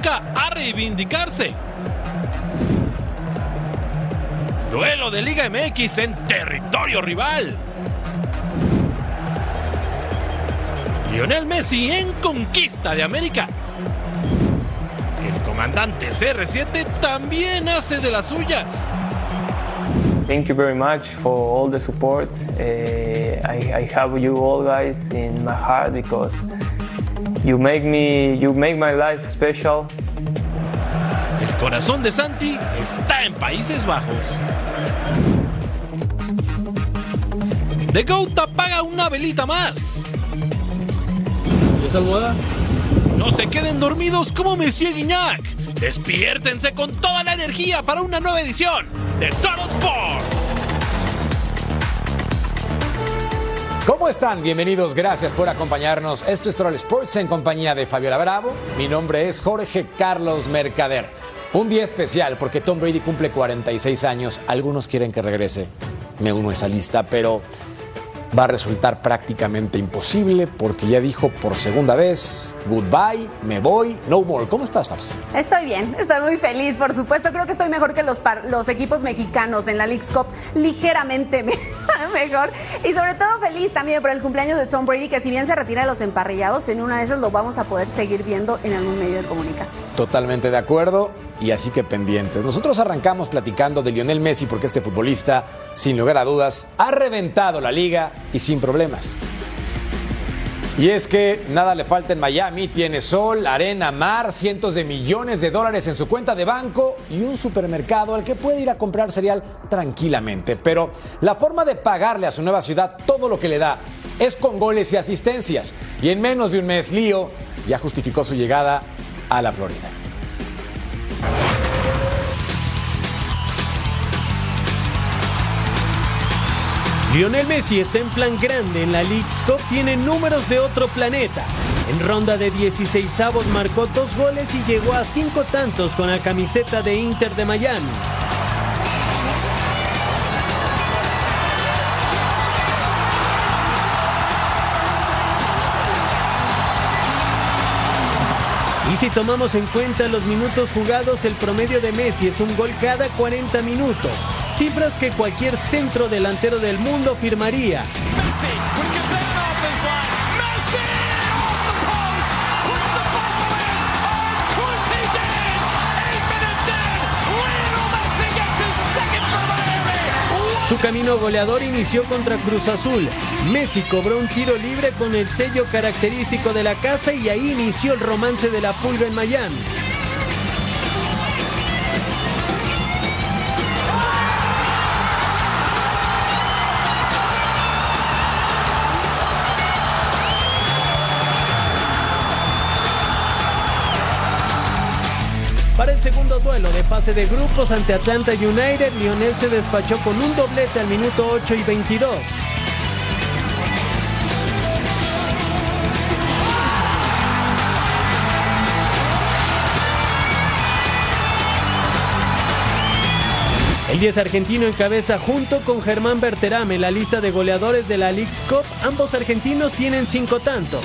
A reivindicarse. Duelo de Liga MX en territorio rival. Lionel Messi en conquista de América. El comandante CR7 también hace de las suyas. Thank you very much for all the support. Uh, I, I have you all guys in my heart because you make me, you make my life special. El corazón de Santi está en Países Bajos. The Goat apaga una velita más. ¿Es almohada? No se queden dormidos como Monsieur Guignac. Despiértense con toda la energía para una nueva edición de Total Sports. ¿Cómo están? Bienvenidos, gracias por acompañarnos. Esto es Troll Sports en compañía de Fabiola Bravo. Mi nombre es Jorge Carlos Mercader. Un día especial porque Tom Brady cumple 46 años. Algunos quieren que regrese. Me uno a esa lista, pero va a resultar prácticamente imposible porque ya dijo por segunda vez, goodbye, me voy, no more. ¿Cómo estás, Fabs? Estoy bien, estoy muy feliz, por supuesto. Creo que estoy mejor que los, par- los equipos mexicanos en la League's Cup, ligeramente me- mejor. Y sobre todo feliz también por el cumpleaños de Tom Brady, que si bien se retira de los emparrillados, en una de esas lo vamos a poder seguir viendo en algún medio de comunicación. Totalmente de acuerdo y así que pendientes. Nosotros arrancamos platicando de Lionel Messi porque este futbolista, sin lugar a dudas, ha reventado la liga y sin problemas. Y es que nada le falta en Miami, tiene sol, arena, mar, cientos de millones de dólares en su cuenta de banco y un supermercado al que puede ir a comprar cereal tranquilamente. Pero la forma de pagarle a su nueva ciudad todo lo que le da es con goles y asistencias. Y en menos de un mes, Lío ya justificó su llegada a la Florida. Lionel Messi está en plan grande en la League's Cup, tiene números de otro planeta. En ronda de 16 avos marcó dos goles y llegó a cinco tantos con la camiseta de Inter de Miami. Y si tomamos en cuenta los minutos jugados, el promedio de Messi es un gol cada 40 minutos. Cifras que cualquier centro delantero del mundo firmaría. Su camino goleador inició contra Cruz Azul. Messi cobró un tiro libre con el sello característico de la casa y ahí inició el romance de la pulga en Miami. Segundo duelo de fase de grupos ante Atlanta United, Lionel se despachó con un doblete al minuto 8 y 22. El 10 argentino encabeza junto con Germán Berterame la lista de goleadores de la League's Cup. Ambos argentinos tienen cinco tantos.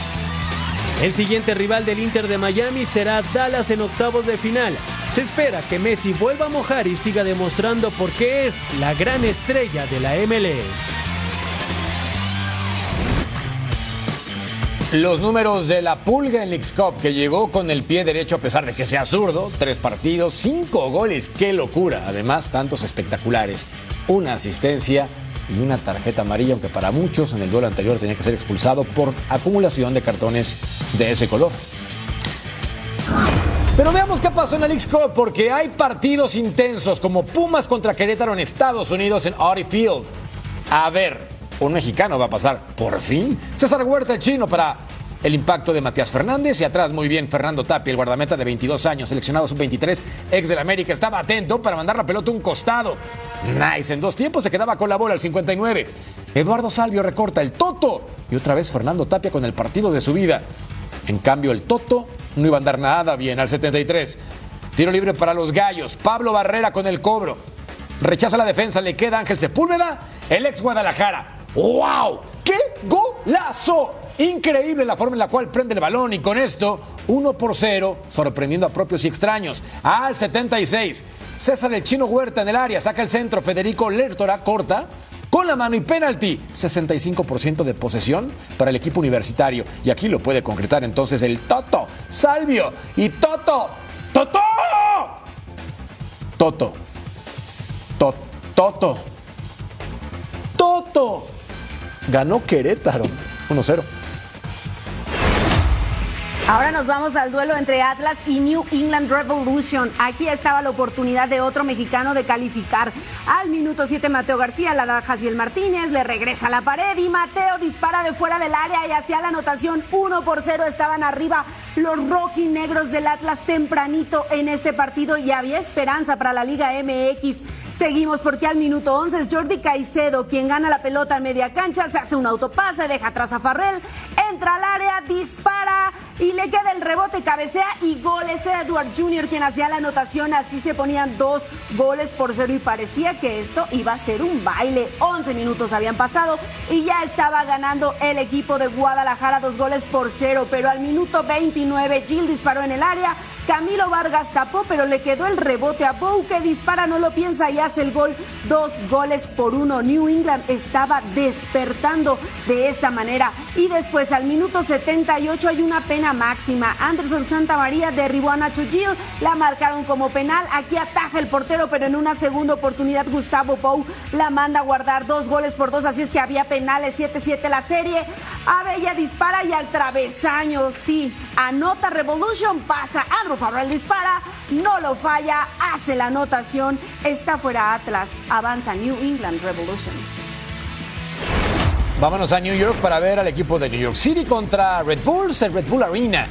El siguiente rival del Inter de Miami será Dallas en octavos de final. Se espera que Messi vuelva a mojar y siga demostrando por qué es la gran estrella de la MLS. Los números de la Pulga en Leagues Cup, que llegó con el pie derecho a pesar de que sea zurdo, tres partidos, cinco goles, qué locura, además tantos espectaculares. una asistencia y una tarjeta amarilla, aunque para muchos en el duelo anterior tenía que ser expulsado por acumulación de cartones de ese color. Pero veamos qué pasó en el X-Cup, porque hay partidos intensos como Pumas contra Querétaro en Estados Unidos en Audi Field. A ver, un mexicano va a pasar por fin. César Huerta, el chino, para el impacto de Matías Fernández y atrás muy bien Fernando Tapia, el guardameta de 22 años, seleccionado sub-23, ex del América, estaba atento para mandar la pelota a un costado. Nice, en dos tiempos se quedaba con la bola al 59. Eduardo Salvio recorta el Toto y otra vez Fernando Tapia con el partido de su vida. En cambio el Toto no iba a andar nada bien al 73. Tiro libre para los gallos. Pablo Barrera con el cobro. Rechaza la defensa, le queda Ángel Sepúlveda, el ex Guadalajara. ¡Wow! ¡Qué golazo! Increíble la forma en la cual prende el balón y con esto 1 por 0, sorprendiendo a propios y extraños. Al 76, César el Chino Huerta en el área, saca el centro, Federico Lertora corta con la mano y penalti. 65% de posesión para el equipo universitario. Y aquí lo puede concretar entonces el Toto, Salvio y Toto. ¡Toto! Toto. Toto. Toto. Toto. Ganó Querétaro. 1-0. Ahora nos vamos al duelo entre Atlas y New England Revolution. Aquí estaba la oportunidad de otro mexicano de calificar. Al minuto 7 Mateo García la da Jaciel Martínez, le regresa a la pared y Mateo dispara de fuera del área y hacia la anotación 1 por 0 estaban arriba los rojinegros del Atlas tempranito en este partido y había esperanza para la Liga MX. Seguimos porque al minuto 11 es Jordi Caicedo quien gana la pelota en media cancha, se hace un autopase, deja atrás a Farrell, entra al área, dispara y le queda el rebote, cabecea y goles. Era Edward Jr. quien hacía la anotación, así se ponían dos goles por cero y parecía que esto iba a ser un baile. 11 minutos habían pasado y ya estaba ganando el equipo de Guadalajara dos goles por cero, pero al minuto 29 Gil disparó en el área, Camilo Vargas tapó, pero le quedó el rebote a Bou que dispara, no lo piensa y hace el gol. Dos goles por uno. New England estaba despertando de esta manera. Y después al minuto 78 hay una pena máxima. Anderson Santa María derribó a Nacho Gil, la marcaron como penal. Aquí ataja el portero, pero en una segunda oportunidad Gustavo Bou la manda a guardar dos goles por dos. Así es que había penales 7-7 la serie. Abella dispara y al travesaño, sí, anota Revolution, pasa Andrew Farrell dispara, no lo falla, hace la anotación, está fuera Atlas, avanza New England Revolution. Vámonos a New York para ver al equipo de New York City contra Red Bulls, el Red Bull Arena.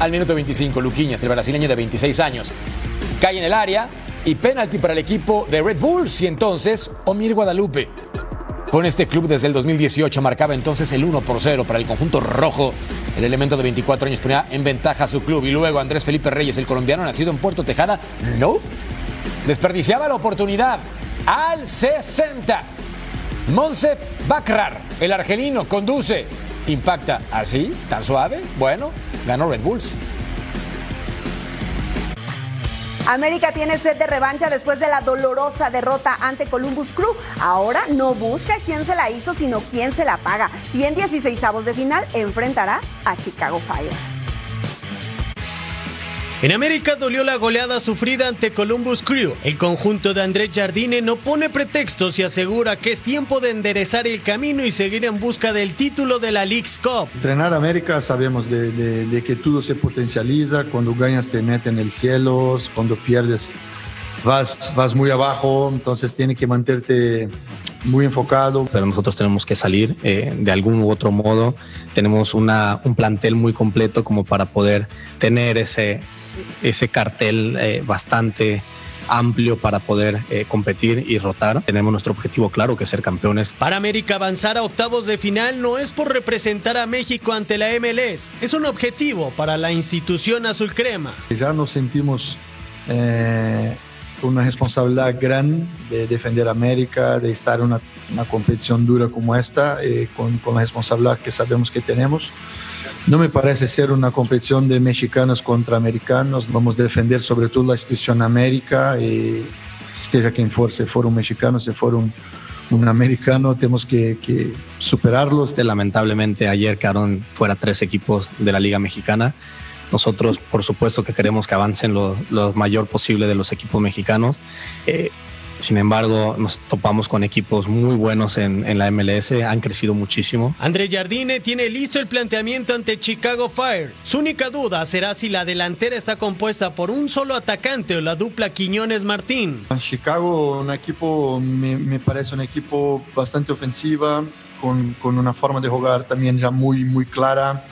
Al minuto 25, Luquiñas, el brasileño de 26 años, cae en el área y penalti para el equipo de Red Bulls y entonces Omir Guadalupe. Con este club desde el 2018 marcaba entonces el 1 por 0 para el conjunto rojo. El elemento de 24 años ponía en ventaja a su club y luego Andrés Felipe Reyes, el colombiano nacido en Puerto Tejada, no. Desperdiciaba la oportunidad al 60. Monsef Bakrar, el argelino, conduce. Impacta así, tan suave. Bueno, ganó Red Bulls. América tiene sed de revancha después de la dolorosa derrota ante Columbus Crew. Ahora no busca quién se la hizo, sino quién se la paga. Y en 16 avos de final enfrentará a Chicago Fire. En América dolió la goleada sufrida ante Columbus Crew. El conjunto de Andrés Jardine no pone pretextos y asegura que es tiempo de enderezar el camino y seguir en busca del título de la League's Cup. Entrenar América sabemos de, que todo se potencializa, cuando ganas te meten en el cielo, cuando pierdes vas, vas muy abajo, entonces tiene que mantenerte muy enfocado. Pero nosotros tenemos que salir eh, de algún u otro modo. Tenemos una, un plantel muy completo como para poder tener ese, ese cartel eh, bastante amplio para poder eh, competir y rotar. Tenemos nuestro objetivo claro, que es ser campeones. Para América avanzar a octavos de final no es por representar a México ante la MLS, es un objetivo para la institución azul crema. Ya nos sentimos eh, una responsabilidad grande de defender América, de estar en una, una competición dura como esta, eh, con, con la responsabilidad que sabemos que tenemos. No me parece ser una competición de mexicanos contra americanos. Vamos a defender sobre todo la institución América, y seja quien fuera, si fuera un mexicano, si fuera un, un americano, tenemos que, que, superarlos. Lamentablemente ayer quedaron fuera tres equipos de la Liga Mexicana. Nosotros, por supuesto, que queremos que avancen lo, lo mayor posible de los equipos mexicanos. Eh, Sin embargo, nos topamos con equipos muy buenos en, en la MLS, han crecido muchísimo. André Jardine tiene listo el planteamiento ante Chicago Fire. Su única duda será si la delantera está compuesta por un solo atacante o la dupla Quiñones-Martín. Chicago, un equipo, me, me, parece un equipo bastante ofensiva, con, con, una forma de jugar también ya muy, muy clara.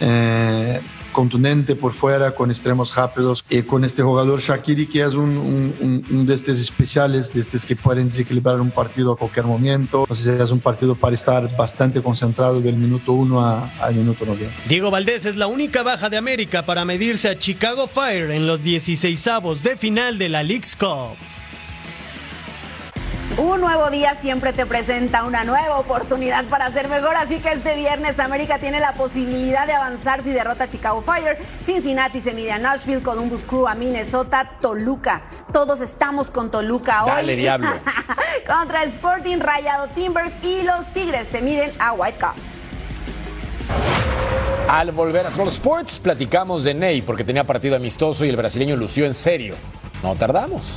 Eh, contundente por fuera, con extremos rápidos, y con este jugador Shakiri que es un, un, un, de estos especiales, de estos que pueden desequilibrar un partido a cualquier momento. Entonces es un partido para estar bastante concentrado del minuto 1 al minuto 90. Diego Valdés es la única baja de América para medirse a Chicago Fire en los 16avos de final de la League's Cup. Un nuevo día siempre te presenta una nueva oportunidad para ser mejor, así que este viernes América tiene la posibilidad de avanzar si derrota a Chicago Fire, Cincinnati se mide a Nashville, Columbus Crew a Minnesota, Toluca. Todos estamos con Toluca hoy. Dale, diablo. Contra Sporting, Rayado Timbers y los Tigres se miden a Whitecaps. Al volver a Troll Sports, platicamos de Ney porque tenía partido amistoso y el brasileño lució en serio. No tardamos.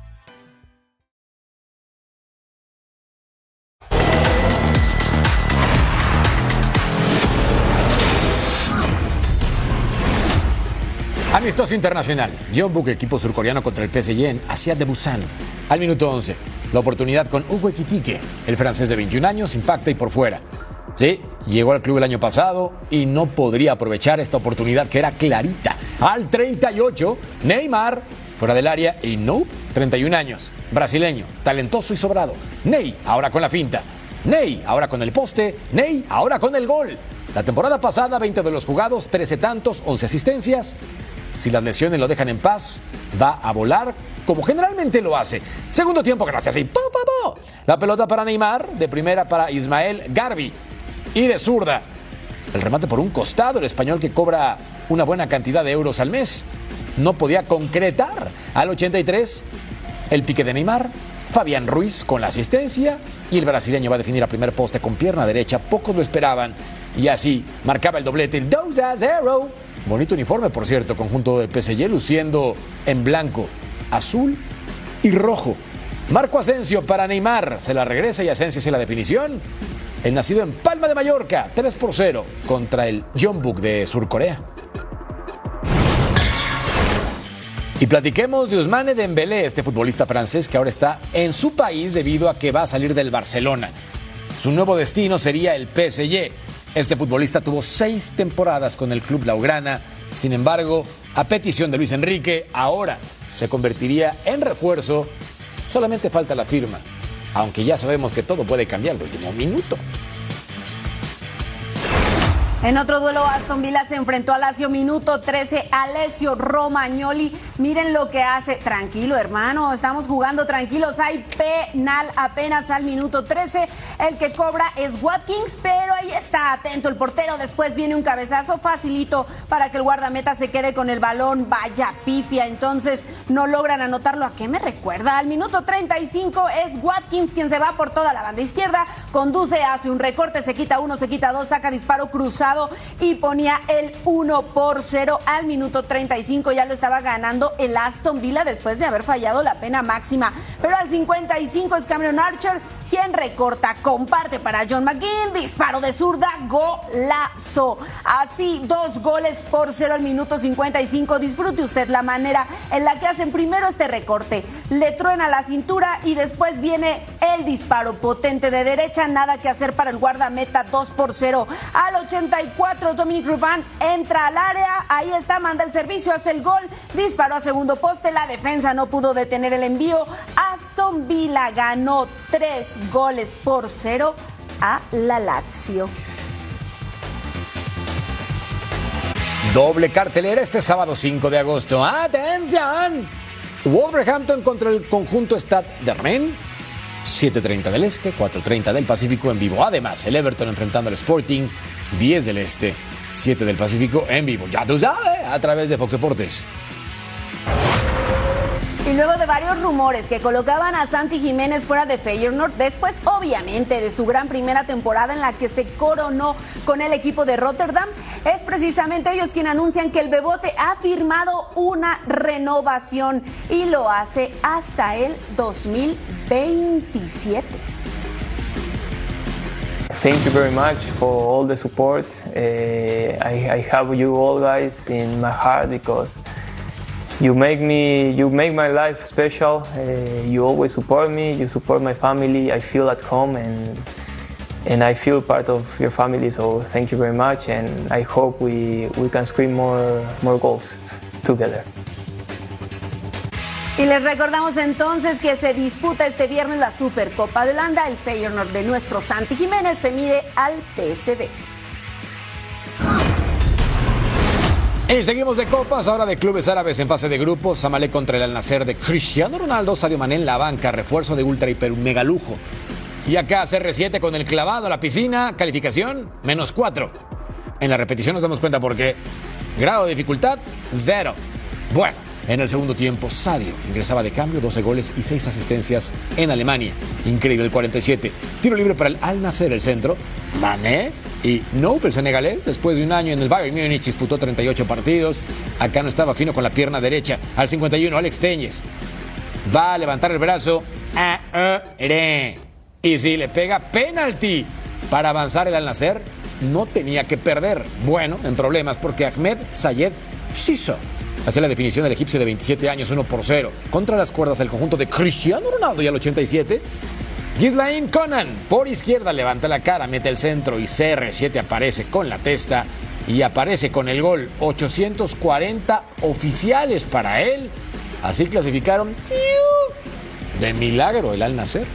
Amistoso internacional. Jeonbuk, equipo surcoreano contra el PSG en Asia de Busan. Al minuto 11. La oportunidad con Hugo Ekitike. El francés de 21 años impacta y por fuera. Sí, llegó al club el año pasado y no podría aprovechar esta oportunidad que era clarita. Al 38, Neymar, fuera del área y no, 31 años. Brasileño, talentoso y sobrado. Ney, ahora con la finta. Ney, ahora con el poste. Ney, ahora con el gol. La temporada pasada, 20 de los jugados, 13 tantos, 11 asistencias. Si las lesiones lo dejan en paz, va a volar como generalmente lo hace. Segundo tiempo, gracias. Y ¡po, po, po! La pelota para Neymar, de primera para Ismael Garbi. Y de zurda, el remate por un costado, el español que cobra una buena cantidad de euros al mes. No podía concretar. Al 83, el pique de Neymar. Fabián Ruiz con la asistencia y el brasileño va a definir a primer poste con pierna derecha. Pocos lo esperaban y así marcaba el doblete, el 2 a 0. Bonito uniforme, por cierto, conjunto de PSG luciendo en blanco, azul y rojo. Marco Asensio para Neymar, se la regresa y Asensio hace la definición. El nacido en Palma de Mallorca, 3 por 0 contra el Jeonbuk de Surcorea. Y platiquemos de Ousmane Dembélé, este futbolista francés que ahora está en su país debido a que va a salir del Barcelona. Su nuevo destino sería el PSG. Este futbolista tuvo seis temporadas con el club Laugrana. Sin embargo, a petición de Luis Enrique, ahora se convertiría en refuerzo. Solamente falta la firma, aunque ya sabemos que todo puede cambiar de último minuto. En otro duelo, Aston Villa se enfrentó a Lazio minuto 13. Alessio Romagnoli, miren lo que hace. Tranquilo, hermano, estamos jugando tranquilos. Hay penal apenas al minuto 13. El que cobra es Watkins, pero ahí está atento el portero. Después viene un cabezazo facilito para que el guardameta se quede con el balón. Vaya pifia, entonces no logran anotarlo. ¿A qué me recuerda? Al minuto 35 es Watkins quien se va por toda la banda izquierda. Conduce, hace un recorte, se quita uno, se quita dos, saca disparo cruzado y ponía el 1 por 0 al minuto 35. Ya lo estaba ganando el Aston Villa después de haber fallado la pena máxima. Pero al 55 es Cameron Archer quien recorta, comparte para John McGinn, disparo de zurda, golazo. Así, dos goles por cero al minuto 55. Disfrute usted la manera en la que hacen primero este recorte. Le truena la cintura y después viene el disparo potente de derecha. Nada que hacer para el guardameta, 2 por 0. Al 84, Dominic Ruban entra al área. Ahí está, manda el servicio, hace el gol. Disparó a segundo poste. La defensa no pudo detener el envío. Aston Villa ganó 3 goles por cero a la Lazio. Doble cartelera este sábado 5 de agosto. ¡Atención! Wolverhampton contra el conjunto Stade de Rennes. 7.30 del Este, 4.30 del Pacífico en vivo. Además, el Everton enfrentando al Sporting, 10 del Este, 7 del Pacífico en vivo. Ya tú sabes, a través de Fox Deportes. Luego de varios rumores que colocaban a Santi Jiménez fuera de Feyenoord, después obviamente de su gran primera temporada en la que se coronó con el equipo de Rotterdam, es precisamente ellos quienes anuncian que el Bebote ha firmado una renovación y lo hace hasta el 2027. Thank you very much for all the support. Uh, I, I have you all guys in my heart because you make me you make my life special uh, you always support me you support my family i feel at home and and i feel part of your family so thank you very much and i hope we we can scream more more goals together Y les recordamos entonces que se disputa este viernes la Supercopa de Holanda. El Feyenoord de nuestro Santi Jiménez se mide al PSV. Y seguimos de copas, ahora de clubes árabes en fase de grupos. Samalé contra el Al Nacer de Cristiano Ronaldo, Sadio Mané en la banca, refuerzo de ultra hiper mega lujo. Y acá CR7 con el clavado a la piscina, calificación menos 4. En la repetición nos damos cuenta por qué. Grado de dificultad, cero. Bueno, en el segundo tiempo, Sadio ingresaba de cambio, 12 goles y 6 asistencias en Alemania. Increíble el 47. Tiro libre para el Al Nacer, el centro. Mané y Nope, el senegalés, después de un año en el Bayern Múnich, disputó 38 partidos. Acá no estaba fino con la pierna derecha. Al 51, Alex Teñez. Va a levantar el brazo. Ah, y si le pega penalti para avanzar el Al Nacer, no tenía que perder. Bueno, en problemas porque Ahmed Sayed Shiso hace la definición del egipcio de 27 años, 1 por 0. Contra las cuerdas el conjunto de Cristiano Ronaldo y al 87. Gislain Conan por izquierda levanta la cara, mete el centro y CR7 aparece con la testa y aparece con el gol. 840 oficiales para él. Así clasificaron de milagro el Al Nacer.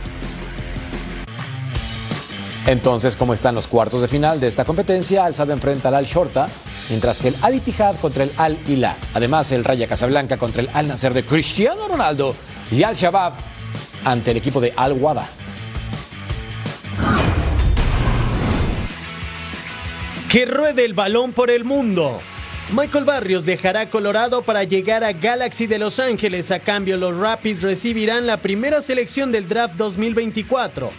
Entonces, ¿cómo están los cuartos de final de esta competencia? Al Sad enfrenta al Al Shorta, mientras que el Al Ittihad contra el Al Hilal. Además, el Raya Casablanca contra el Al Nasser de Cristiano Ronaldo y Al Shabab ante el equipo de Al Wada. Que ruede el balón por el mundo. Michael Barrios dejará Colorado para llegar a Galaxy de Los Ángeles. A cambio, los Rapids recibirán la primera selección del draft 2024.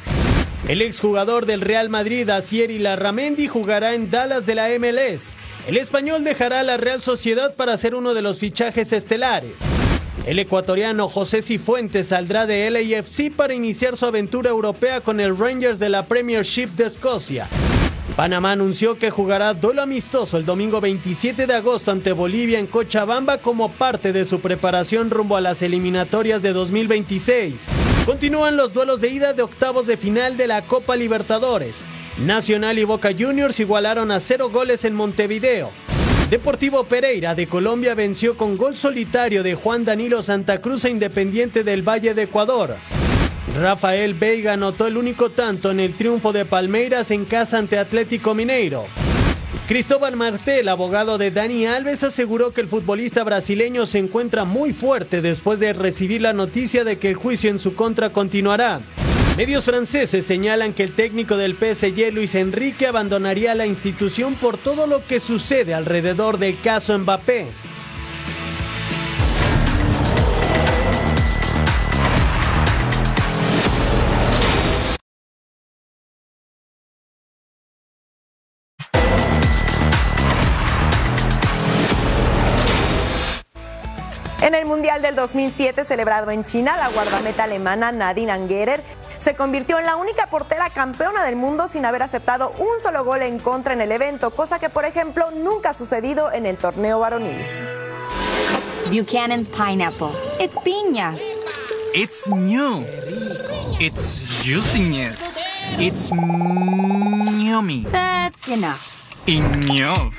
El exjugador del Real Madrid, Asieri Larramendi, jugará en Dallas de la MLS. El español dejará la Real Sociedad para ser uno de los fichajes estelares. El ecuatoriano José Cifuentes saldrá de LAFC para iniciar su aventura europea con el Rangers de la Premiership de Escocia. Panamá anunció que jugará duelo amistoso el domingo 27 de agosto ante Bolivia en Cochabamba como parte de su preparación rumbo a las eliminatorias de 2026. Continúan los duelos de ida de octavos de final de la Copa Libertadores. Nacional y Boca Juniors igualaron a cero goles en Montevideo. Deportivo Pereira de Colombia venció con gol solitario de Juan Danilo Santa Cruz a Independiente del Valle de Ecuador. Rafael Veiga anotó el único tanto en el triunfo de Palmeiras en casa ante Atlético Mineiro. Cristóbal Martel, abogado de Dani Alves, aseguró que el futbolista brasileño se encuentra muy fuerte después de recibir la noticia de que el juicio en su contra continuará. Medios franceses señalan que el técnico del PSG, Luis Enrique, abandonaría la institución por todo lo que sucede alrededor del caso Mbappé. En el Mundial del 2007 celebrado en China, la guardameta alemana Nadine Angerer se convirtió en la única portera campeona del mundo sin haber aceptado un solo gol en contra en el evento, cosa que por ejemplo nunca ha sucedido en el torneo varonil. Buchanan's pineapple. It's piña. It's new. It's juiciness. It's yummy. That's enough. Enough.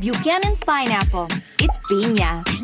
Buchanan's pineapple. It's piña.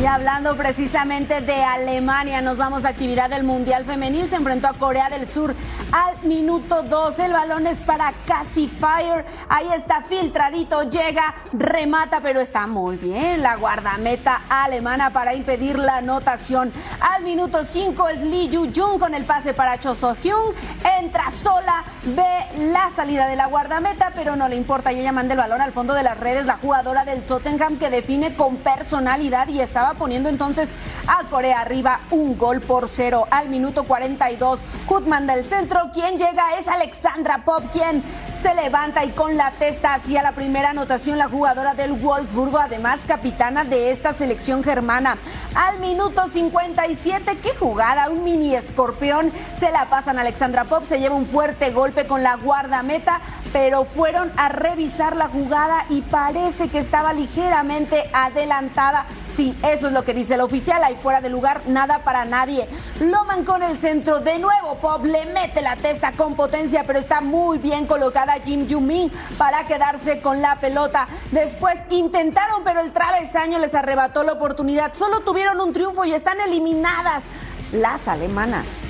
Y hablando precisamente de Alemania, nos vamos a actividad del Mundial Femenil. Se enfrentó a Corea del Sur al minuto 12. El balón es para Cassie Fire. Ahí está filtradito, llega, remata, pero está muy bien la guardameta alemana para impedir la anotación. Al minuto 5 es Lee Yu Jung con el pase para Cho So Hyun. Entra sola, ve la salida de la guardameta, pero no le importa. Y ella manda el balón al fondo de las redes. La jugadora del Tottenham que define con personalidad y estaba poniendo entonces a Corea arriba un gol por cero al minuto 42. Kutman del centro, quien llega es Alexandra Pop, quien se levanta y con la testa hacia la primera anotación la jugadora del Wolfsburgo, además capitana de esta selección germana. Al minuto 57, qué jugada, un mini escorpión, se la pasan a Alexandra Pop, se lleva un fuerte golpe con la guardameta, pero fueron a revisar la jugada y parece que estaba ligeramente adelantada. Sí, eso es lo que dice el oficial, ahí fuera de lugar, nada para nadie. Loman con el centro, de nuevo Pop le mete la testa con potencia, pero está muy bien colocada Jim Jumin para quedarse con la pelota. Después intentaron, pero el travesaño les arrebató la oportunidad. Solo tuvieron un triunfo y están eliminadas las alemanas.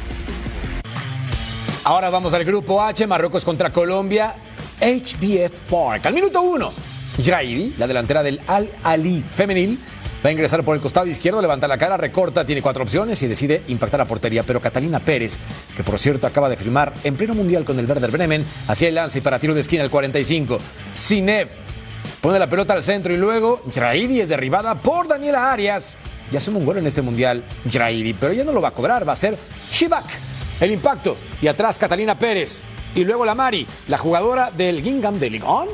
Ahora vamos al grupo H, Marruecos contra Colombia, HBF Park. Al minuto uno, Jraidi, la delantera del Al Ali femenil, va a ingresar por el costado izquierdo, levanta la cara, recorta, tiene cuatro opciones y decide impactar a portería. Pero Catalina Pérez, que por cierto acaba de firmar en pleno mundial con el Werder Bremen, hacía el lance y para tiro de esquina al 45. Sinev pone la pelota al centro y luego Jraidi es derribada por Daniela Arias. Ya suma un gol en este mundial Jraidi, pero ya no lo va a cobrar, va a ser Shibak. El impacto y atrás Catalina Pérez. Y luego la Mari, la jugadora del Gingham de Ligón.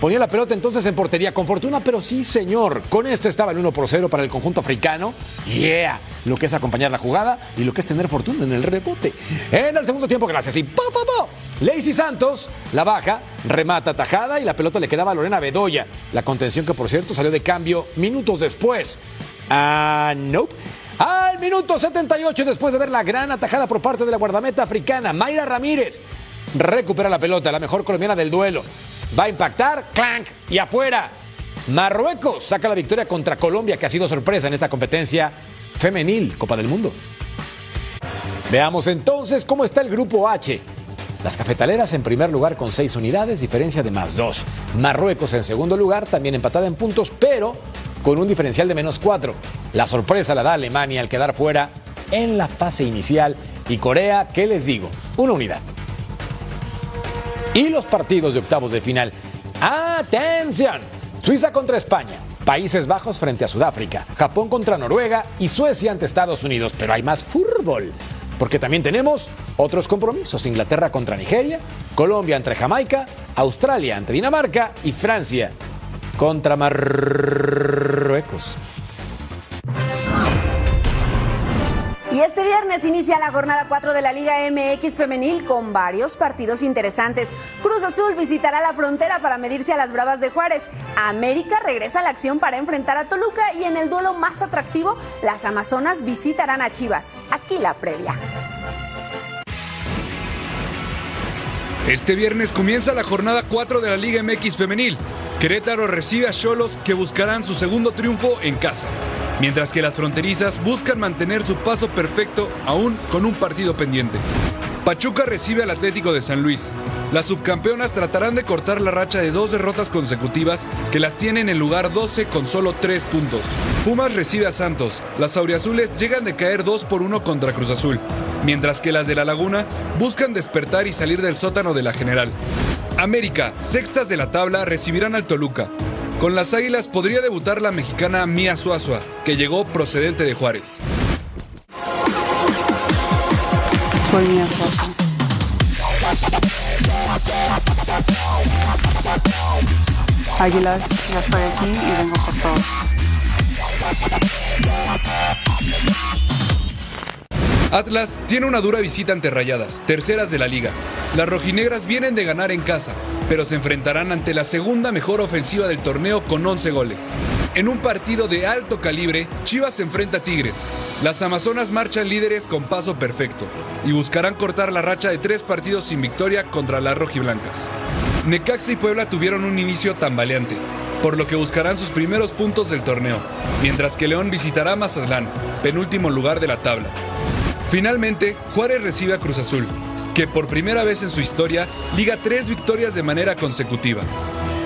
Ponía la pelota entonces en portería con fortuna, pero sí, señor. Con esto estaba el 1 por 0 para el conjunto africano. Yeah, lo que es acompañar la jugada y lo que es tener fortuna en el rebote. En el segundo tiempo, gracias. Y po, po, po. Lacey Santos la baja, remata tajada y la pelota le quedaba a Lorena Bedoya. La contención que, por cierto, salió de cambio minutos después. Ah, nope. Al minuto 78, después de ver la gran atajada por parte de la guardameta africana, Mayra Ramírez recupera la pelota, la mejor colombiana del duelo. Va a impactar, clank y afuera. Marruecos saca la victoria contra Colombia, que ha sido sorpresa en esta competencia femenil, Copa del Mundo. Veamos entonces cómo está el grupo H. Las cafetaleras en primer lugar con seis unidades, diferencia de más dos. Marruecos en segundo lugar, también empatada en puntos, pero con un diferencial de menos cuatro. La sorpresa la da Alemania al quedar fuera en la fase inicial. Y Corea, ¿qué les digo? Una unidad. Y los partidos de octavos de final. ¡Atención! Suiza contra España. Países Bajos frente a Sudáfrica. Japón contra Noruega y Suecia ante Estados Unidos. Pero hay más fútbol. Porque también tenemos otros compromisos. Inglaterra contra Nigeria, Colombia entre Jamaica, Australia ante Dinamarca y Francia contra Marruecos. Y este viernes inicia la jornada 4 de la Liga MX femenil con varios partidos interesantes. Cruz Azul visitará la frontera para medirse a las Bravas de Juárez. América regresa a la acción para enfrentar a Toluca y en el duelo más atractivo, las Amazonas visitarán a Chivas. Aquí la previa. Este viernes comienza la jornada 4 de la Liga MX femenil. Querétaro recibe a Cholos que buscarán su segundo triunfo en casa, mientras que las fronterizas buscan mantener su paso perfecto aún con un partido pendiente. Pachuca recibe al Atlético de San Luis. Las subcampeonas tratarán de cortar la racha de dos derrotas consecutivas que las tienen en lugar 12 con solo 3 puntos. Pumas recibe a Santos. Las auriazules llegan de caer 2 por 1 contra Cruz Azul, mientras que las de la Laguna buscan despertar y salir del sótano de la general. América, sextas de la tabla, recibirán al Toluca. Con las Águilas podría debutar la mexicana Mía Suazua, que llegó procedente de Juárez. Mía Suazua. Águilas, ya estoy aquí y vengo por todos. Atlas tiene una dura visita ante Rayadas, terceras de la liga. Las rojinegras vienen de ganar en casa, pero se enfrentarán ante la segunda mejor ofensiva del torneo con 11 goles. En un partido de alto calibre, Chivas se enfrenta a Tigres. Las Amazonas marchan líderes con paso perfecto y buscarán cortar la racha de tres partidos sin victoria contra las rojiblancas. Necaxa y Puebla tuvieron un inicio tambaleante, por lo que buscarán sus primeros puntos del torneo, mientras que León visitará Mazatlán, penúltimo lugar de la tabla. Finalmente, Juárez recibe a Cruz Azul, que por primera vez en su historia liga tres victorias de manera consecutiva,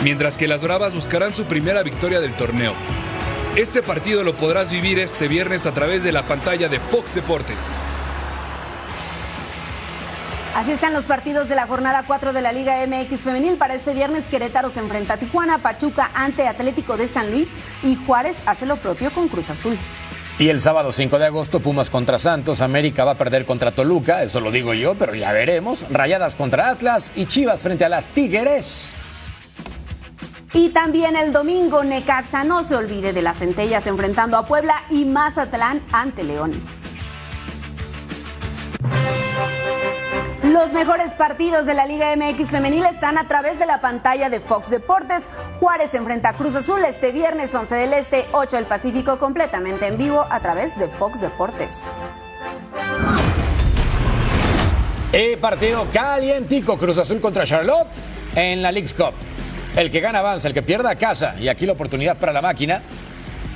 mientras que las Bravas buscarán su primera victoria del torneo. Este partido lo podrás vivir este viernes a través de la pantalla de Fox Deportes. Así están los partidos de la jornada 4 de la Liga MX Femenil. Para este viernes, Querétaro se enfrenta a Tijuana, Pachuca ante Atlético de San Luis y Juárez hace lo propio con Cruz Azul. Y el sábado 5 de agosto, Pumas contra Santos, América va a perder contra Toluca, eso lo digo yo, pero ya veremos. Rayadas contra Atlas y Chivas frente a las Tigres. Y también el domingo, Necaxa no se olvide de las centellas enfrentando a Puebla y Mazatlán ante León. Los mejores partidos de la Liga MX femenil están a través de la pantalla de Fox Deportes. Juárez enfrenta a Cruz Azul este viernes 11 del Este, 8 del Pacífico, completamente en vivo a través de Fox Deportes. Y partido calientico, Cruz Azul contra Charlotte en la League's Cup. El que gana avanza, el que pierda casa. Y aquí la oportunidad para la máquina.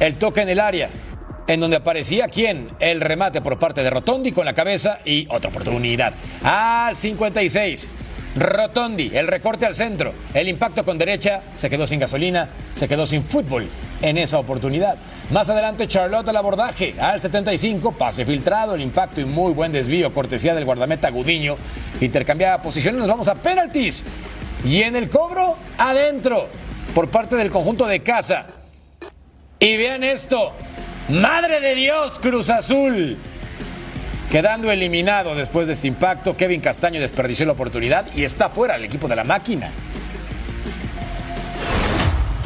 El toque en el área en donde aparecía quién? El remate por parte de Rotondi con la cabeza y otra oportunidad. Al 56. Rotondi, el recorte al centro, el impacto con derecha, se quedó sin gasolina, se quedó sin fútbol en esa oportunidad. Más adelante Charlotte al abordaje, al 75, pase filtrado, el impacto y muy buen desvío, cortesía del guardameta Gudiño. Intercambiada posiciones, nos vamos a penaltis. Y en el cobro, adentro, por parte del conjunto de casa. Y vean esto, Madre de Dios, Cruz Azul. Quedando eliminado después de este impacto, Kevin Castaño desperdició la oportunidad y está fuera el equipo de la máquina.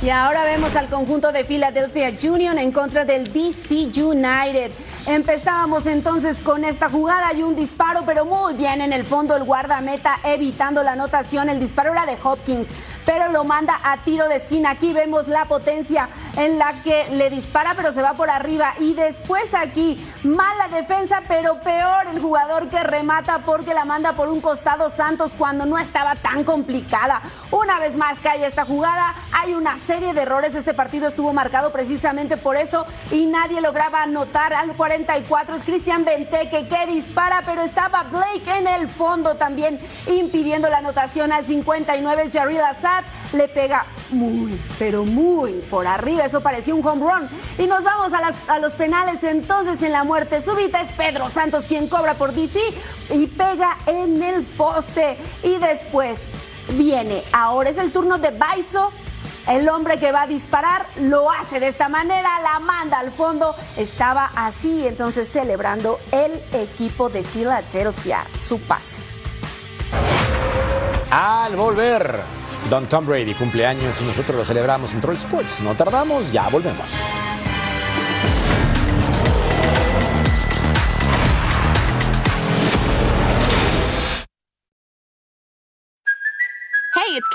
Y ahora vemos al conjunto de Philadelphia Union en contra del DC United. Empezábamos entonces con esta jugada y un disparo, pero muy bien en el fondo el guardameta evitando la anotación. El disparo era de Hopkins, pero lo manda a tiro de esquina. Aquí vemos la potencia en la que le dispara, pero se va por arriba. Y después aquí, mala defensa, pero peor el jugador que remata porque la manda por un costado Santos cuando no estaba tan complicada. Una vez más cae esta jugada. Hay una serie de errores. Este partido estuvo marcado precisamente por eso y nadie lograba anotar al 44 es Cristian Benteke que dispara, pero estaba Blake en el fondo también impidiendo la anotación al 59. Jarrell Assad le pega muy, pero muy por arriba. Eso parecía un home run. Y nos vamos a, las, a los penales. Entonces en la muerte súbita es Pedro Santos quien cobra por DC y pega en el poste. Y después viene, ahora es el turno de Baiso el hombre que va a disparar lo hace de esta manera, la manda al fondo. Estaba así, entonces celebrando el equipo de Filadelfia su pase. Al volver, Don Tom Brady cumpleaños y nosotros lo celebramos en Troll Sports. No tardamos, ya volvemos.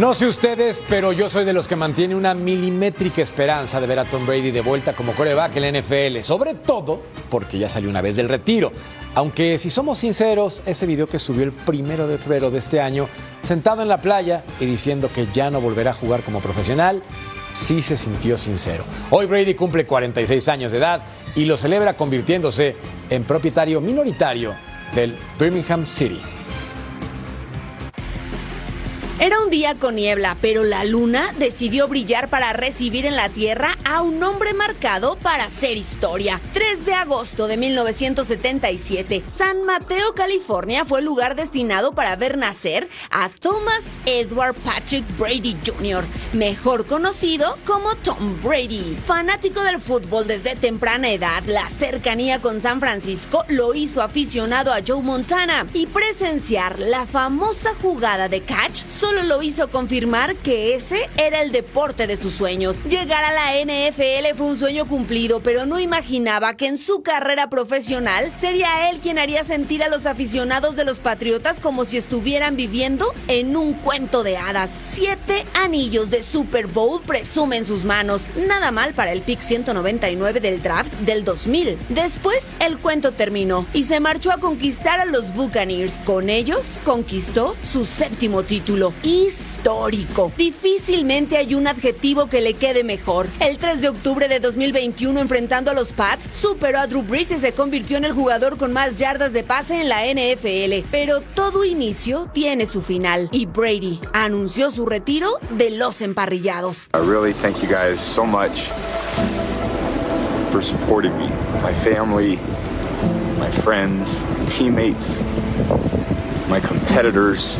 No sé ustedes, pero yo soy de los que mantiene una milimétrica esperanza de ver a Tom Brady de vuelta como coreback en la NFL, sobre todo porque ya salió una vez del retiro. Aunque si somos sinceros, ese video que subió el primero de febrero de este año, sentado en la playa y diciendo que ya no volverá a jugar como profesional, sí se sintió sincero. Hoy Brady cumple 46 años de edad y lo celebra convirtiéndose en propietario minoritario del Birmingham City. Era un día con niebla, pero la luna decidió brillar para recibir en la Tierra a un hombre marcado para hacer historia. 3 de agosto de 1977, San Mateo, California fue el lugar destinado para ver nacer a Thomas Edward Patrick Brady Jr., mejor conocido como Tom Brady. Fanático del fútbol desde temprana edad, la cercanía con San Francisco lo hizo aficionado a Joe Montana y presenciar la famosa jugada de catch solo lo hizo confirmar que ese era el deporte de sus sueños. Llegar a la NFL fue un sueño cumplido, pero no imaginaba que en su carrera profesional sería él quien haría sentir a los aficionados de los Patriotas como si estuvieran viviendo en un cuento de hadas. Siete anillos de Super Bowl presumen sus manos. Nada mal para el pick 199 del draft del 2000. Después, el cuento terminó y se marchó a conquistar a los Buccaneers. Con ellos, conquistó su séptimo título histórico. Difícilmente hay un adjetivo que le quede mejor. El 3 de octubre de 2021, enfrentando a los Pats, superó a Drew Brees y se convirtió en el jugador con más yardas de pase en la NFL. Pero todo inicio tiene su final y Brady anunció su retiro de los emparrillados. I really thank you guys so much for supporting me, my family, my friends, teammates, my competitors.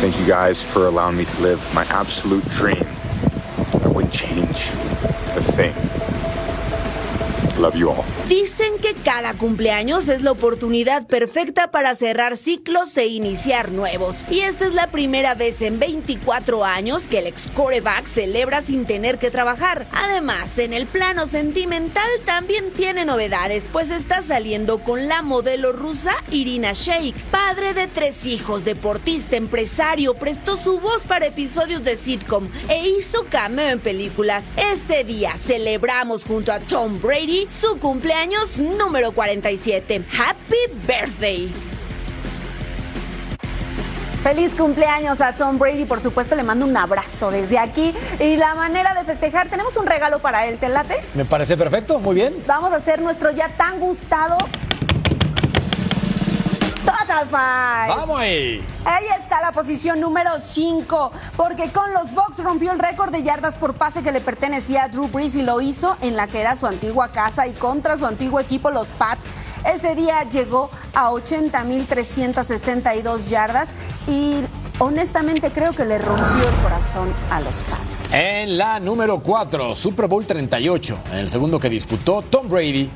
Thank you guys for allowing me to live my absolute dream. I wouldn't change a thing. Dicen que cada cumpleaños es la oportunidad perfecta para cerrar ciclos e iniciar nuevos. Y esta es la primera vez en 24 años que el ex coreback celebra sin tener que trabajar. Además, en el plano sentimental también tiene novedades, pues está saliendo con la modelo rusa Irina Shayk. Padre de tres hijos, deportista, empresario, prestó su voz para episodios de sitcom e hizo cameo en películas. Este día celebramos junto a Tom Brady su cumpleaños número 47. Happy Birthday. Feliz cumpleaños a Tom Brady, por supuesto le mando un abrazo desde aquí y la manera de festejar, tenemos un regalo para él, ¿te late? Me parece perfecto, muy bien. Vamos a hacer nuestro ya tan gustado Total Five. Vamos ahí. Ahí está la posición número 5, porque con los Bucks rompió el récord de yardas por pase que le pertenecía a Drew Brees y lo hizo en la que era su antigua casa y contra su antiguo equipo, los Pats. Ese día llegó a 80.362 yardas y honestamente creo que le rompió el corazón a los Pats. En la número 4, Super Bowl 38, en el segundo que disputó Tom Brady,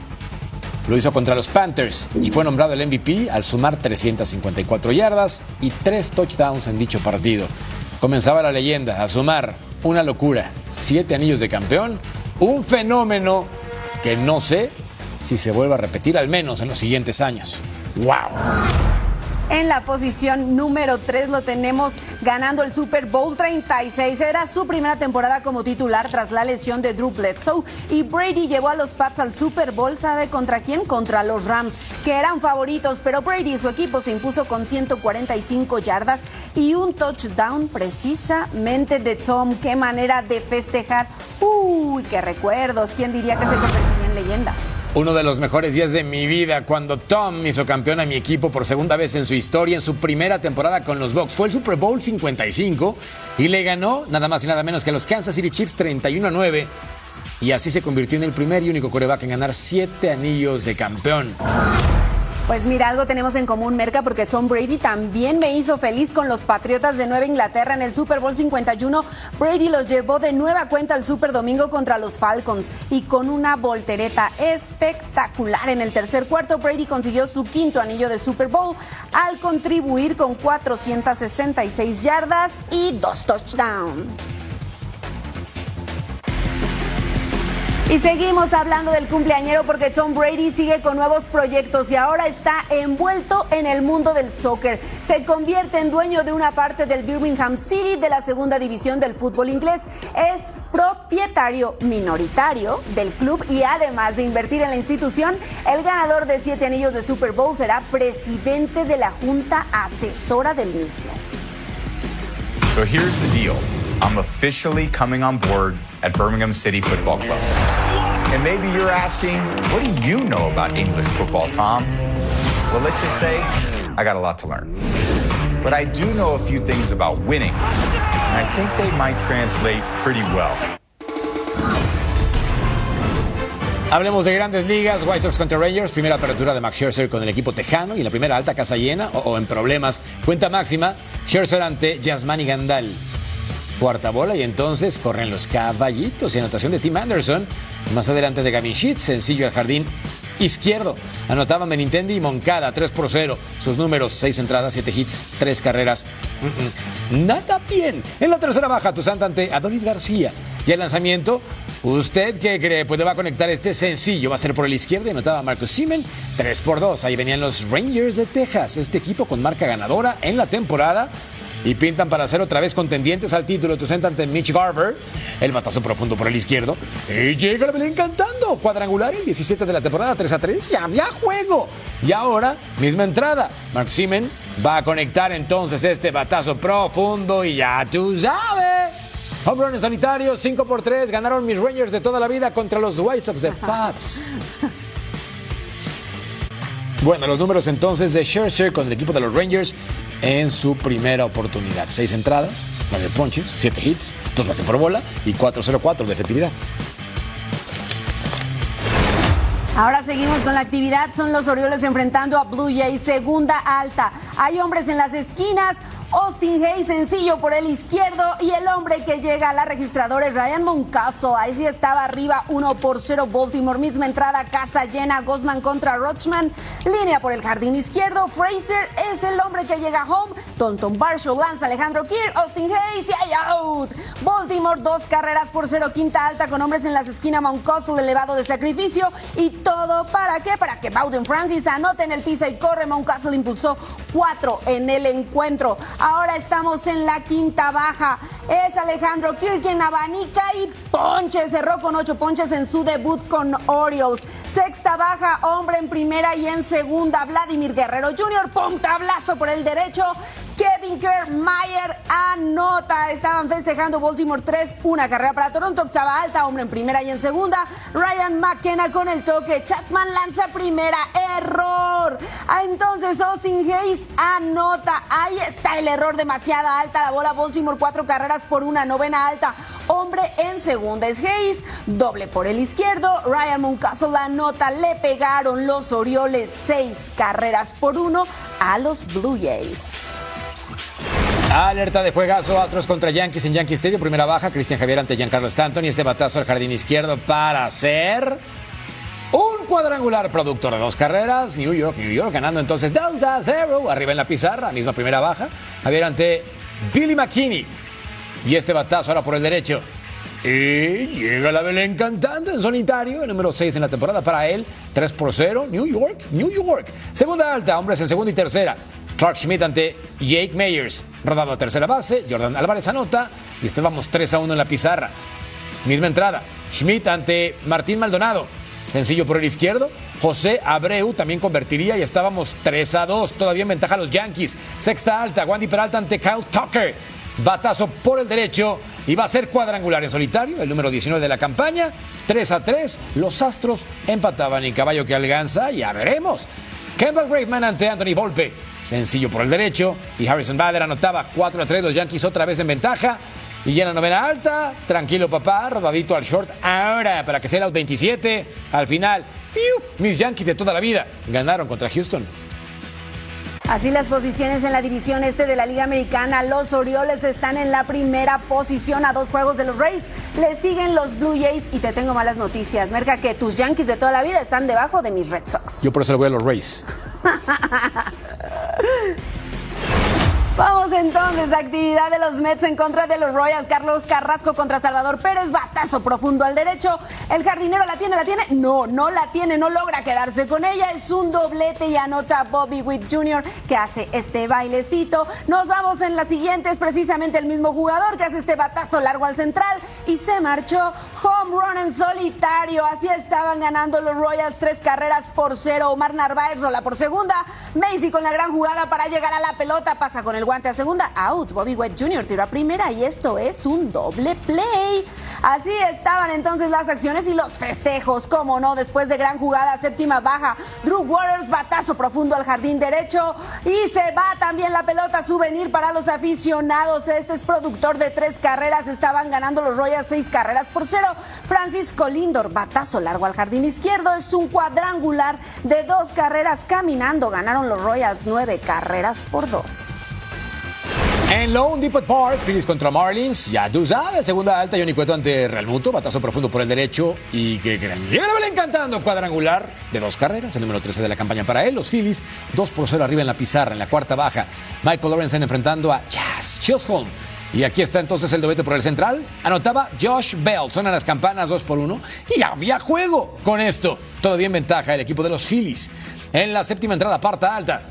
lo hizo contra los Panthers y fue nombrado el MVP al sumar 354 yardas y 3 touchdowns en dicho partido. Comenzaba la leyenda a sumar una locura, 7 anillos de campeón, un fenómeno que no sé si se vuelva a repetir al menos en los siguientes años. ¡Wow! En la posición número 3 lo tenemos ganando el Super Bowl 36. Era su primera temporada como titular tras la lesión de Drew Bledsoe. Y Brady llevó a los Pats al Super Bowl, ¿sabe contra quién? Contra los Rams, que eran favoritos. Pero Brady y su equipo se impuso con 145 yardas y un touchdown precisamente de Tom. Qué manera de festejar. Uy, qué recuerdos. ¿Quién diría que se convertiría en leyenda? Uno de los mejores días de mi vida cuando Tom hizo campeón a mi equipo por segunda vez en su historia en su primera temporada con los Bucks. Fue el Super Bowl 55 y le ganó nada más y nada menos que a los Kansas City Chiefs 31 a 9. Y así se convirtió en el primer y único coreback en ganar siete anillos de campeón. Pues mira, algo tenemos en común, Merca, porque Tom Brady también me hizo feliz con los Patriotas de Nueva Inglaterra en el Super Bowl 51. Brady los llevó de nueva cuenta al Super Domingo contra los Falcons y con una voltereta espectacular. En el tercer cuarto, Brady consiguió su quinto anillo de Super Bowl al contribuir con 466 yardas y dos touchdowns. Y seguimos hablando del cumpleañero porque Tom Brady sigue con nuevos proyectos y ahora está envuelto en el mundo del soccer. Se convierte en dueño de una parte del Birmingham City de la segunda división del fútbol inglés. Es propietario minoritario del club y además de invertir en la institución, el ganador de siete anillos de Super Bowl será presidente de la junta asesora del mismo. So here's the deal. I'm officially coming on board at Birmingham City Football Club. And maybe you're asking, what do you know about English football, Tom? Well, let's just say I got a lot to learn. but I do know a few things about winning, and I think they might translate pretty well. Hablemos de grandes ligas, White Sox contra Rangers, primera apertura de Max Scherzer con el equipo tejano y la primera alta casa llena o, o en problemas. Cuenta máxima, Scherzer ante Yasmani Gandal. Cuarta bola y entonces corren los caballitos y anotación de Tim Anderson. Más adelante de Gavin Sheets, sencillo al jardín izquierdo. Anotaban Benintendi y Moncada, 3 por 0. Sus números, 6 entradas, 7 hits, 3 carreras. Nada bien. En la tercera baja, tu santa ante Adonis García. Y el lanzamiento, ¿usted qué cree? Pues va a conectar este sencillo. Va a ser por el izquierdo y anotaba Marcus Simen, 3 por 2. Ahí venían los Rangers de Texas. Este equipo con marca ganadora en la temporada y pintan para ser otra vez contendientes al título. Tu ante Mitch Garver, el batazo profundo por el izquierdo. Y llega la Belén cantando. Cuadrangular el 17 de la temporada, 3 a 3. Ya había juego. Y ahora, misma entrada. Mark Simen va a conectar entonces este batazo profundo y ya tú sabes. Home run en sanitario, 5 por 3. Ganaron mis Rangers de toda la vida contra los White Sox de Fabs. Bueno, los números entonces de Scherzer con el equipo de los Rangers en su primera oportunidad. Seis entradas, nueve ponches, siete hits, dos bases por bola y 4-0-4 de efectividad. Ahora seguimos con la actividad. Son los Orioles enfrentando a Blue Jays, segunda alta. Hay hombres en las esquinas. Austin Hayes sencillo por el izquierdo y el hombre que llega a la registradora es Ryan Moncaso. Ahí sí estaba arriba 1 por 0 Baltimore. Misma entrada, casa llena, Gosman contra Rochman. Línea por el jardín izquierdo. Fraser es el hombre que llega home. Tonton Barshow lanza Alejandro Kier, Austin Hayes y hay out. Baltimore dos carreras por cero, quinta alta con hombres en las esquinas, Moncaso elevado de sacrificio y todo para qué? Para que Bowden Francis anote en el pisa y corre. Moncaso impulsó cuatro en el encuentro. Ahora estamos en la quinta baja. Es Alejandro Kirk abanica y ponche. Cerró con ocho ponches en su debut con Orioles. Sexta baja, hombre en primera y en segunda. Vladimir Guerrero Jr. Pum, tablazo por el derecho. Kevin Mayer anota. Estaban festejando Baltimore 3, una carrera para Toronto. Octava alta, hombre en primera y en segunda. Ryan McKenna con el toque. Chapman lanza primera. Error. Ah, entonces Austin Hayes anota. Ahí está el error. Demasiada alta la bola. Baltimore cuatro carreras por una. Novena alta. Hombre en segunda es Hayes. Doble por el izquierdo. Ryan la anota. Le pegaron los Orioles seis carreras por uno a los Blue Jays. Alerta de juegazo, Astros contra Yankees en Yankee Stadium. Primera baja, Cristian Javier ante Giancarlo Stanton y este batazo al jardín izquierdo para hacer un cuadrangular productor de dos carreras. New York, New York ganando entonces 2 a 0. Arriba en la pizarra, misma primera baja. Javier ante Billy McKinney. Y este batazo ahora por el derecho. Y llega la Belén cantando en solitario, el número 6 en la temporada para él. 3 por 0, New York, New York. Segunda alta, hombres en segunda y tercera. Clark Schmidt ante Jake Meyers. Rodado a tercera base. Jordan Álvarez anota. Y estábamos 3 a 1 en la pizarra. Misma entrada. Schmidt ante Martín Maldonado. Sencillo por el izquierdo. José Abreu también convertiría y estábamos 3 a 2. Todavía en ventaja los Yankees. Sexta alta. Wandy Peralta ante Kyle Tucker. Batazo por el derecho. Y va a ser cuadrangular en solitario. El número 19 de la campaña. 3 a 3. Los Astros empataban y caballo que alcanza. Ya veremos. Campbell Graveman ante Anthony Volpe. Sencillo por el derecho. Y Harrison Bader anotaba 4 a 3. Los Yankees otra vez en ventaja. Y ya en la novena alta, tranquilo papá, rodadito al short. Ahora, para que sea los 27, al final, mis Yankees de toda la vida ganaron contra Houston. Así las posiciones en la división este de la Liga Americana. Los Orioles están en la primera posición a dos juegos de los Rays. Le siguen los Blue Jays y te tengo malas noticias. Merca que tus Yankees de toda la vida están debajo de mis Red Sox. Yo por eso le voy a los Rays. Ha ha ha ha! Vamos entonces, actividad de los Mets en contra de los Royals. Carlos Carrasco contra Salvador Pérez, batazo profundo al derecho. El jardinero la tiene, la tiene. No, no la tiene, no logra quedarse con ella. Es un doblete y anota Bobby Witt Jr. que hace este bailecito. Nos vamos en la siguiente, es precisamente el mismo jugador que hace este batazo largo al central y se marchó home run en solitario. Así estaban ganando los Royals tres carreras por cero. Omar Narváez rola por segunda. Macy con la gran jugada para llegar a la pelota, pasa con el guante a segunda, out. Bobby Wett Jr. tiró a primera y esto es un doble play. Así estaban entonces las acciones y los festejos, como no, después de gran jugada, séptima baja, Drew Waters, batazo profundo al jardín derecho y se va también la pelota souvenir para los aficionados. Este es productor de tres carreras, estaban ganando los Royals seis carreras por cero. Francisco Lindor, batazo largo al jardín izquierdo, es un cuadrangular de dos carreras caminando, ganaron los Royals nueve carreras por dos. En Lone Depot Park, Phillies contra Marlins. Ya tú sabes, segunda alta, Johnny Cueto ante Real Muto, batazo profundo por el derecho. Y que gran encantando, cuadrangular de dos carreras, el número 13 de la campaña para él. Los Phillies, 2 por 0 arriba en la pizarra, en la cuarta baja. Michael Lorenzen enfrentando a Jazz Chisholm. Y aquí está entonces el dobete por el central. Anotaba Josh Bell. Suenan las campanas 2 por 1. Y había juego con esto. Todavía en ventaja el equipo de los Phillies. En la séptima entrada, parta alta.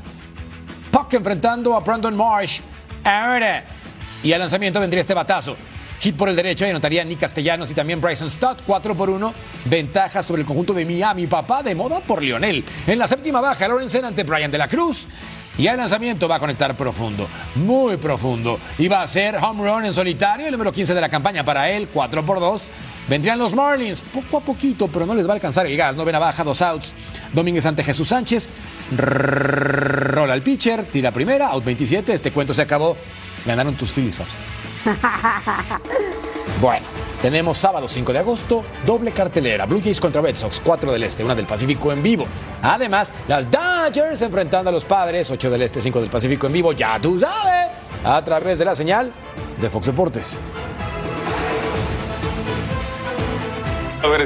Puck enfrentando a Brandon Marsh. Ahora. Y al lanzamiento vendría este batazo. Hit por el derecho y anotaría Nick Castellanos y también Bryson Stott. 4 por 1. Ventaja sobre el conjunto de Miami. Papá de moda por Lionel. En la séptima baja, Lorenzen ante Brian de la Cruz. Y al lanzamiento va a conectar profundo, muy profundo. Y va a ser home run en solitario, el número 15 de la campaña para él, 4 por 2. Vendrían los Marlins, poco a poquito, pero no les va a alcanzar el gas. Novena baja, dos outs. Domínguez ante Jesús Sánchez. Rola al pitcher, tira primera, out 27. Este cuento se acabó. Ganaron tus Phillies, Fabs. Bueno, tenemos sábado 5 de agosto, doble cartelera, Blue Jays contra Red Sox, 4 del Este, 1 del Pacífico en vivo. Además, las Dodgers enfrentando a los Padres, 8 del Este, 5 del Pacífico en vivo, ya tú sabes, a través de la señal de Fox Deportes.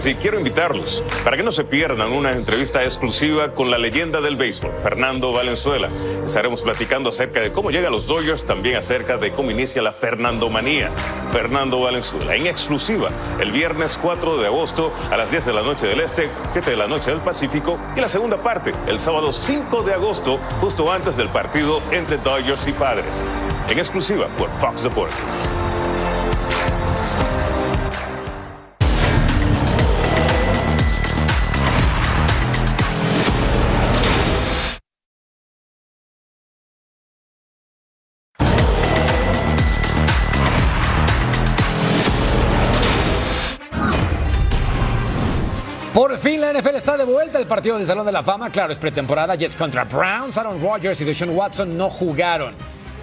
Si quiero invitarlos para que no se pierdan una entrevista exclusiva con la leyenda del béisbol, Fernando Valenzuela. Estaremos platicando acerca de cómo llega a los Dodgers, también acerca de cómo inicia la Fernandomanía. Fernando Valenzuela, en exclusiva, el viernes 4 de agosto a las 10 de la noche del Este, 7 de la noche del Pacífico, y la segunda parte, el sábado 5 de agosto, justo antes del partido entre Dodgers y Padres. En exclusiva por Fox Deportes. Por fin la NFL está de vuelta. El partido del Salón de la Fama, claro, es pretemporada. Jets contra Browns. Aaron Rodgers y Deshaun Watson no jugaron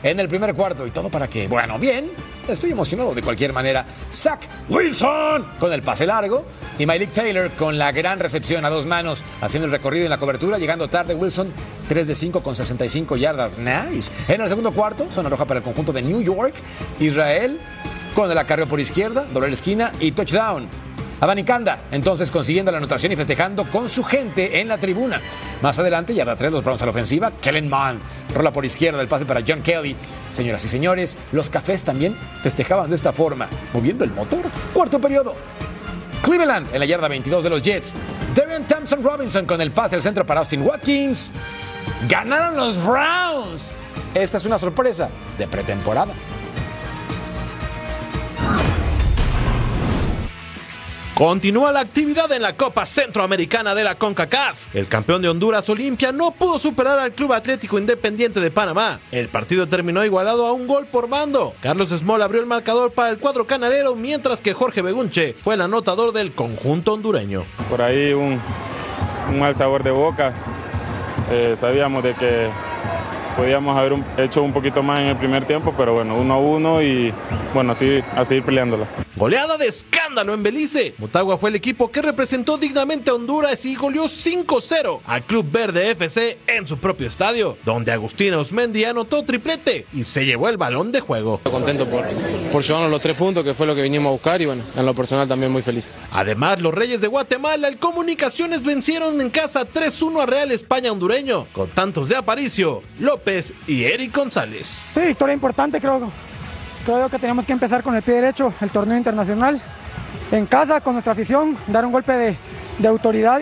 en el primer cuarto. ¿Y todo para qué? Bueno, bien. Estoy emocionado de cualquier manera. Zach Wilson con el pase largo y Malik Taylor con la gran recepción a dos manos, haciendo el recorrido en la cobertura, llegando tarde Wilson, 3 de 5 con 65 yardas. Nice. En el segundo cuarto, zona roja para el conjunto de New York. Israel con el acarreo por izquierda, doble esquina y touchdown. Abanicanda, entonces consiguiendo la anotación y festejando con su gente en la tribuna. Más adelante, yarda 3, los Browns a la ofensiva. Kellen Mann rola por izquierda el pase para John Kelly. Señoras y señores, los cafés también festejaban de esta forma, moviendo el motor. Cuarto periodo. Cleveland en la yarda 22 de los Jets. Darian Thompson Robinson con el pase al centro para Austin Watkins. Ganaron los Browns. Esta es una sorpresa de pretemporada. Continúa la actividad en la Copa Centroamericana de la CONCACAF. El campeón de Honduras Olimpia no pudo superar al Club Atlético Independiente de Panamá. El partido terminó igualado a un gol por mando. Carlos Small abrió el marcador para el cuadro canalero, mientras que Jorge Begunche fue el anotador del conjunto hondureño. Por ahí un, mal sabor de boca. Eh, sabíamos de que podíamos haber un, hecho un poquito más en el primer tiempo, pero bueno, uno a uno y bueno, así a seguir peleándola. Goleada de escándalo en Belice. Motagua fue el equipo que representó dignamente a Honduras y goleó 5-0 al Club Verde FC en su propio estadio, donde Agustín Osmendi anotó triplete y se llevó el balón de juego. Contento por, por llevarnos los tres puntos, que fue lo que vinimos a buscar y bueno, en lo personal también muy feliz. Además, los Reyes de Guatemala, el Comunicaciones vencieron en casa 3-1 a Real España hondureño, con tantos de Aparicio, López y Eric González. Sí, victoria importante, creo. Creo que tenemos que empezar con el pie derecho el torneo internacional. En casa, con nuestra afición, dar un golpe de, de autoridad.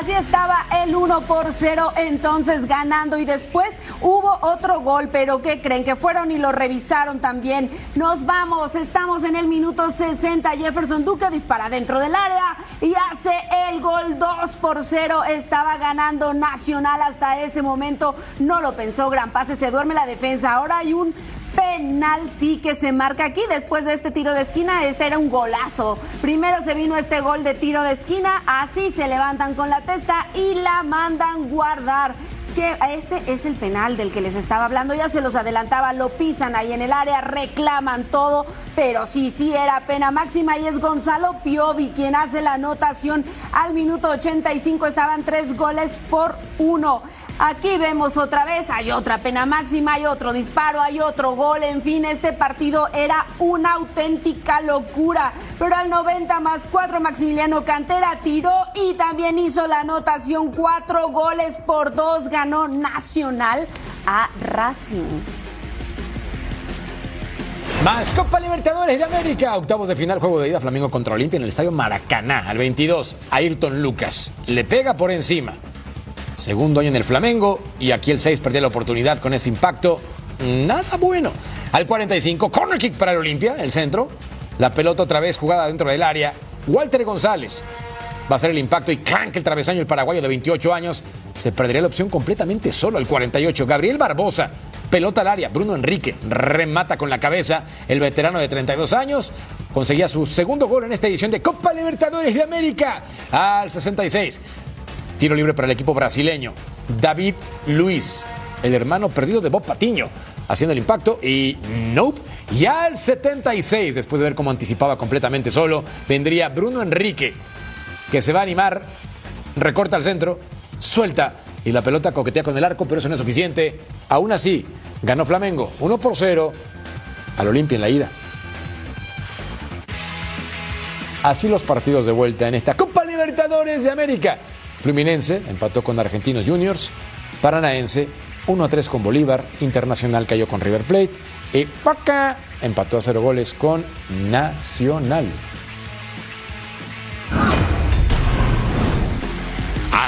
Así estaba el 1 por 0 entonces ganando y después hubo otro gol, pero ¿qué creen? Que fueron y lo revisaron también. Nos vamos, estamos en el minuto 60. Jefferson Duque dispara dentro del área y hace el gol 2 por 0. Estaba ganando Nacional hasta ese momento. No lo pensó, gran pase, se duerme la defensa. Ahora hay un penalti que se marca aquí después de este tiro de esquina. Este era un golazo. Primero se vino este gol de tiro de esquina, así se levantan con la testa y la mandan guardar que este es el penal del que les estaba hablando, ya se los adelantaba, lo pisan ahí en el área, reclaman todo, pero sí, sí era pena máxima y es Gonzalo Piovi quien hace la anotación al minuto 85, estaban tres goles por uno. Aquí vemos otra vez, hay otra pena máxima, hay otro disparo, hay otro gol, en fin, este partido era una auténtica locura. Pero al 90 más 4 Maximiliano Cantera tiró y también hizo la anotación, cuatro goles por dos, ganó Nacional a Racing. Más Copa Libertadores de América. Octavos de final, juego de ida Flamengo contra Olimpia en el estadio Maracaná. Al 22, Ayrton Lucas. Le pega por encima. Segundo año en el Flamengo y aquí el 6 perdió la oportunidad con ese impacto. Nada bueno. Al 45, corner kick para el Olimpia, el centro. La pelota otra vez jugada dentro del área. Walter González va a ser el impacto y clank el travesaño el paraguayo de 28 años. Se perdería la opción completamente solo al 48. Gabriel Barbosa, pelota al área. Bruno Enrique remata con la cabeza. El veterano de 32 años conseguía su segundo gol en esta edición de Copa Libertadores de América al 66. Tiro libre para el equipo brasileño. David Luis, el hermano perdido de Bob Patiño, haciendo el impacto y nope. Y al 76, después de ver cómo anticipaba completamente solo, vendría Bruno Enrique, que se va a animar, recorta al centro, suelta y la pelota coquetea con el arco, pero eso no es suficiente. Aún así, ganó Flamengo 1 por 0 al Olimpia en la ida. Así los partidos de vuelta en esta Copa Libertadores de América. Fluminense empató con Argentinos Juniors, Paranaense 1 a 3 con Bolívar, Internacional cayó con River Plate y Paca empató a 0 goles con Nacional.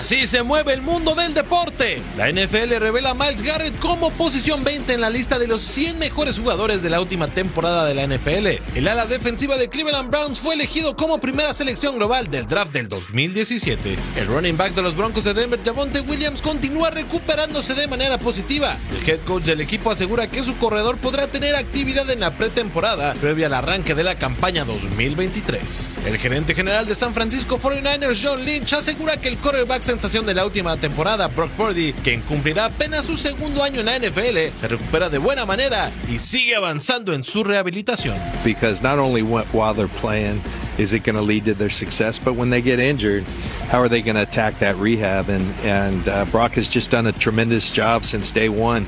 Así se mueve el mundo del deporte. La NFL revela a Miles Garrett como posición 20 en la lista de los 100 mejores jugadores de la última temporada de la NFL. El ala defensiva de Cleveland Browns fue elegido como primera selección global del draft del 2017. El running back de los Broncos de Denver, Javonte Williams, continúa recuperándose de manera positiva. El head coach del equipo asegura que su corredor podrá tener actividad en la pretemporada previa al arranque de la campaña 2023. El gerente general de San Francisco 49ers, John Lynch, asegura que el quarterback sensación de la última temporada, Brock Purdy, quien cumplirá apenas su segundo año en la NFL, se recupera de buena manera y sigue avanzando en su rehabilitación. Because not only while they're playing is it going to lead to their success, but when they get injured, how are they going to attack that rehab? And and uh, Brock has just done a tremendous job since day one.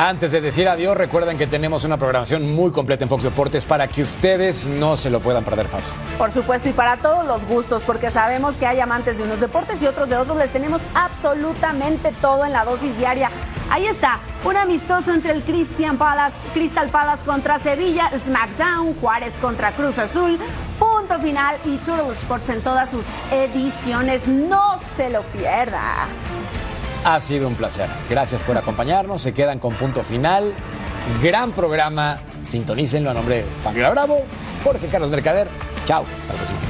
Antes de decir adiós, recuerden que tenemos una programación muy completa en Fox Deportes para que ustedes no se lo puedan perder, Fabs. Por supuesto, y para todos los gustos, porque sabemos que hay amantes de unos deportes y otros de otros, les tenemos absolutamente todo en la dosis diaria. Ahí está, un amistoso entre el Christian Palace, Crystal Palace contra Sevilla, SmackDown, Juárez contra Cruz Azul, punto final y Turtle Sports en todas sus ediciones. No se lo pierda. Ha sido un placer. Gracias por acompañarnos. Se quedan con punto final. Gran programa. Sintonícenlo a nombre de Fabiola Bravo, Jorge Carlos Mercader. Chao. Hasta la próxima.